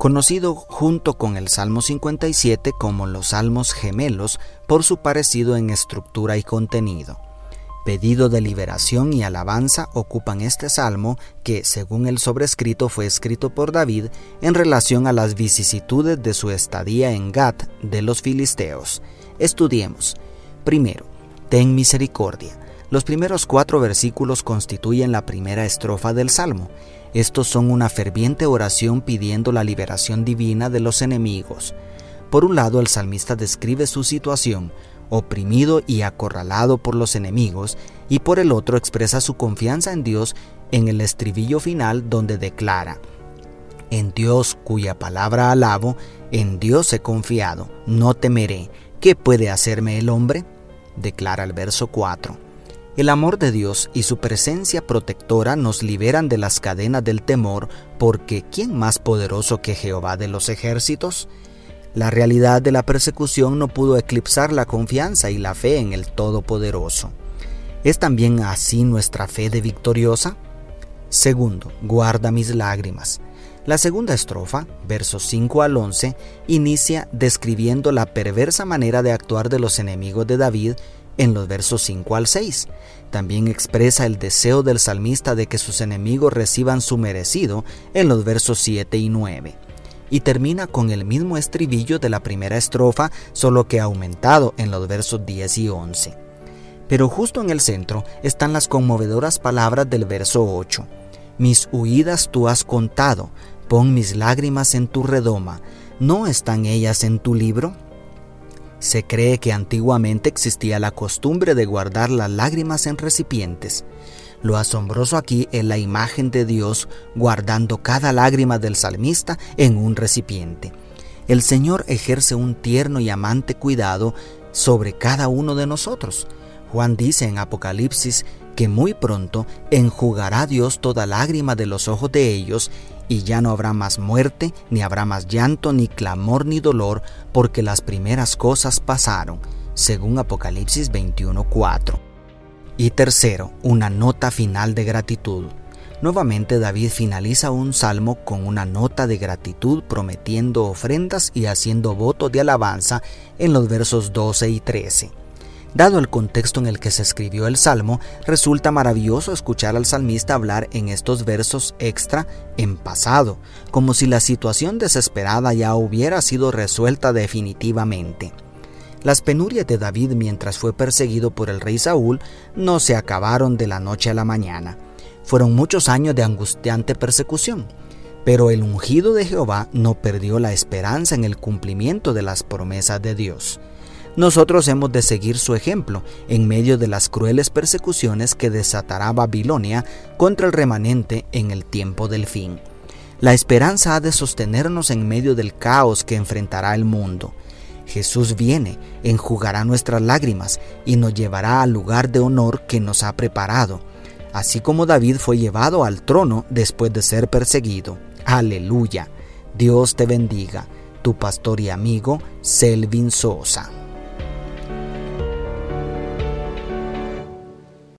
conocido junto con el Salmo 57 como los Salmos gemelos por su parecido en estructura y contenido. Pedido de liberación y alabanza ocupan este salmo que, según el sobrescrito, fue escrito por David en relación a las vicisitudes de su estadía en Gat de los filisteos. Estudiemos. Primero, ten misericordia. Los primeros cuatro versículos constituyen la primera estrofa del salmo. Estos son una ferviente oración pidiendo la liberación divina de los enemigos. Por un lado, el salmista describe su situación, oprimido y acorralado por los enemigos, y por el otro expresa su confianza en Dios en el estribillo final donde declara, En Dios cuya palabra alabo, en Dios he confiado, no temeré. ¿Qué puede hacerme el hombre? declara el verso 4. El amor de Dios y su presencia protectora nos liberan de las cadenas del temor, porque ¿quién más poderoso que Jehová de los ejércitos? La realidad de la persecución no pudo eclipsar la confianza y la fe en el Todopoderoso. ¿Es también así nuestra fe de victoriosa? Segundo, guarda mis lágrimas. La segunda estrofa, versos 5 al 11, inicia describiendo la perversa manera de actuar de los enemigos de David en los versos 5 al 6. También expresa el deseo del salmista de que sus enemigos reciban su merecido en los versos 7 y 9. Y termina con el mismo estribillo de la primera estrofa, solo que aumentado en los versos 10 y 11. Pero justo en el centro están las conmovedoras palabras del verso 8. Mis huidas tú has contado, pon mis lágrimas en tu redoma, ¿no están ellas en tu libro? Se cree que antiguamente existía la costumbre de guardar las lágrimas en recipientes. Lo asombroso aquí es la imagen de Dios guardando cada lágrima del salmista en un recipiente. El Señor ejerce un tierno y amante cuidado sobre cada uno de nosotros. Juan dice en Apocalipsis que muy pronto enjugará Dios toda lágrima de los ojos de ellos y ya no habrá más muerte, ni habrá más llanto, ni clamor, ni dolor, porque las primeras cosas pasaron, según Apocalipsis 21:4. Y tercero, una nota final de gratitud. Nuevamente David finaliza un salmo con una nota de gratitud prometiendo ofrendas y haciendo votos de alabanza en los versos 12 y 13. Dado el contexto en el que se escribió el salmo, resulta maravilloso escuchar al salmista hablar en estos versos extra en pasado, como si la situación desesperada ya hubiera sido resuelta definitivamente. Las penurias de David mientras fue perseguido por el rey Saúl no se acabaron de la noche a la mañana. Fueron muchos años de angustiante persecución. Pero el ungido de Jehová no perdió la esperanza en el cumplimiento de las promesas de Dios. Nosotros hemos de seguir su ejemplo en medio de las crueles persecuciones que desatará Babilonia contra el remanente en el tiempo del fin. La esperanza ha de sostenernos en medio del caos que enfrentará el mundo. Jesús viene, enjugará nuestras lágrimas y nos llevará al lugar de honor que nos ha preparado, así como David fue llevado al trono después de ser perseguido. Aleluya. Dios te bendiga. Tu pastor y amigo, Selvin Sosa.